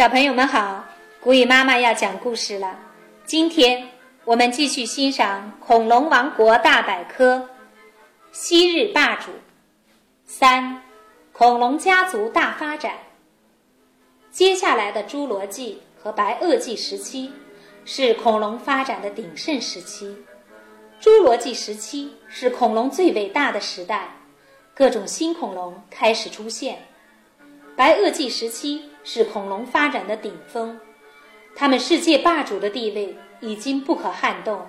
小朋友们好，古语妈妈要讲故事了。今天我们继续欣赏《恐龙王国大百科》——昔日霸主三：恐龙家族大发展。接下来的侏罗纪和白垩纪时期是恐龙发展的鼎盛时期。侏罗纪时期是恐龙最伟大的时代，各种新恐龙开始出现。白垩纪时期是恐龙发展的顶峰，它们世界霸主的地位已经不可撼动，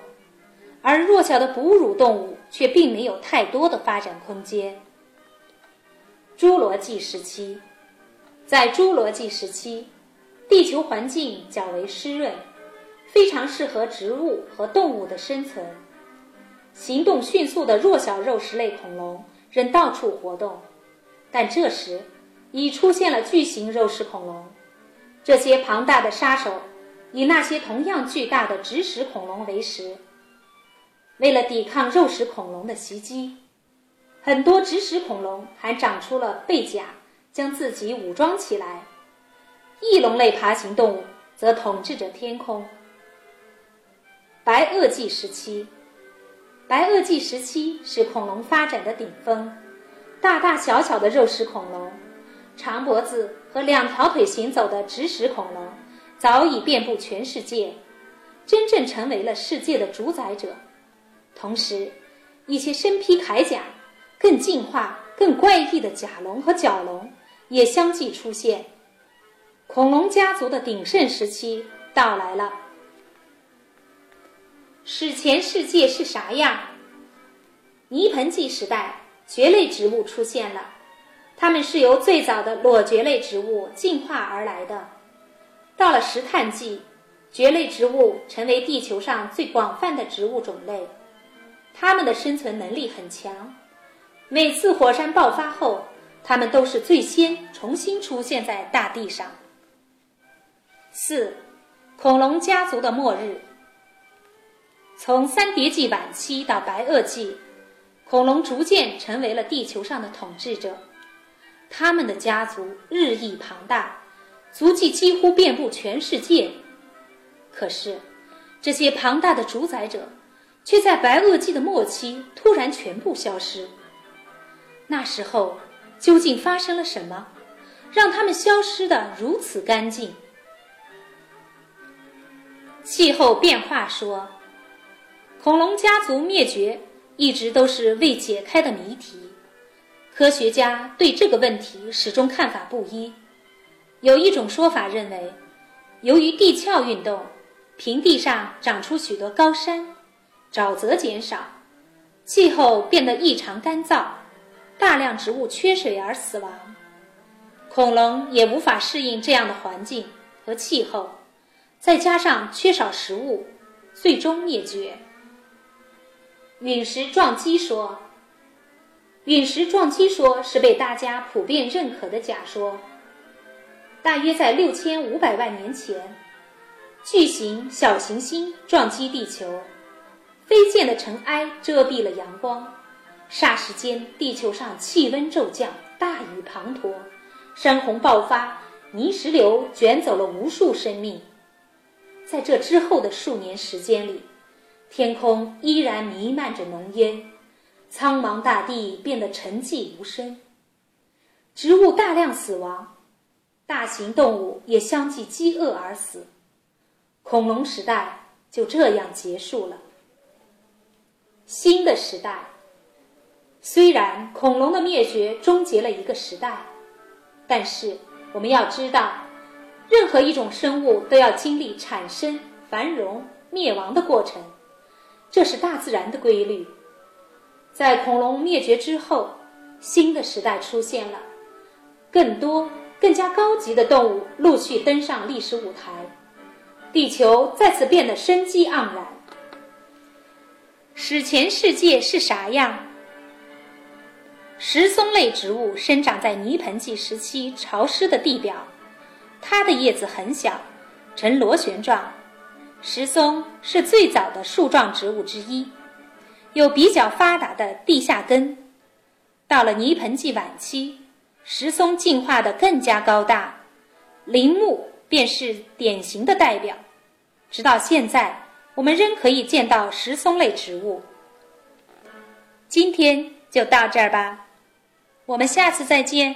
而弱小的哺乳动物却并没有太多的发展空间。侏罗纪时期，在侏罗纪时期，地球环境较为湿润，非常适合植物和动物的生存。行动迅速的弱小肉食类恐龙仍到处活动，但这时。已出现了巨型肉食恐龙，这些庞大的杀手以那些同样巨大的植食恐龙为食。为了抵抗肉食恐龙的袭击，很多植食恐龙还长出了背甲，将自己武装起来。翼龙类爬行动物则统治着天空。白垩纪时期，白垩纪时期是恐龙发展的顶峰，大大小小的肉食恐龙。长脖子和两条腿行走的植食恐龙早已遍布全世界，真正成为了世界的主宰者。同时，一些身披铠甲、更进化、更怪异的甲龙和角龙也相继出现。恐龙家族的鼎盛时期到来了。史前世界是啥样？泥盆纪时代，蕨类植物出现了。它们是由最早的裸蕨类植物进化而来的。到了石炭纪，蕨类植物成为地球上最广泛的植物种类。它们的生存能力很强。每次火山爆发后，它们都是最先重新出现在大地上。四，恐龙家族的末日。从三叠纪晚期到白垩纪，恐龙逐渐成为了地球上的统治者。他们的家族日益庞大，足迹几乎遍布全世界。可是，这些庞大的主宰者，却在白垩纪的末期突然全部消失。那时候究竟发生了什么，让他们消失的如此干净？气候变化说，恐龙家族灭绝一直都是未解开的谜题。科学家对这个问题始终看法不一。有一种说法认为，由于地壳运动，平地上长出许多高山，沼泽减少，气候变得异常干燥，大量植物缺水而死亡，恐龙也无法适应这样的环境和气候，再加上缺少食物，最终灭绝。陨石撞击说。陨石撞击说是被大家普遍认可的假说。大约在六千五百万年前，巨型小行星撞击地球，飞溅的尘埃遮蔽了阳光，霎时间地球上气温骤降，大雨滂沱，山洪爆发，泥石流卷走了无数生命。在这之后的数年时间里，天空依然弥漫着浓烟。苍茫大地变得沉寂无声，植物大量死亡，大型动物也相继饥饿而死，恐龙时代就这样结束了。新的时代，虽然恐龙的灭绝终结了一个时代，但是我们要知道，任何一种生物都要经历产生、繁荣、灭亡的过程，这是大自然的规律。在恐龙灭绝之后，新的时代出现了，更多、更加高级的动物陆续登上历史舞台，地球再次变得生机盎然。史前世界是啥样？石松类植物生长在泥盆纪时期潮湿的地表，它的叶子很小，呈螺旋状。石松是最早的树状植物之一。有比较发达的地下根，到了泥盆纪晚期，石松进化的更加高大，林木便是典型的代表。直到现在，我们仍可以见到石松类植物。今天就到这儿吧，我们下次再见。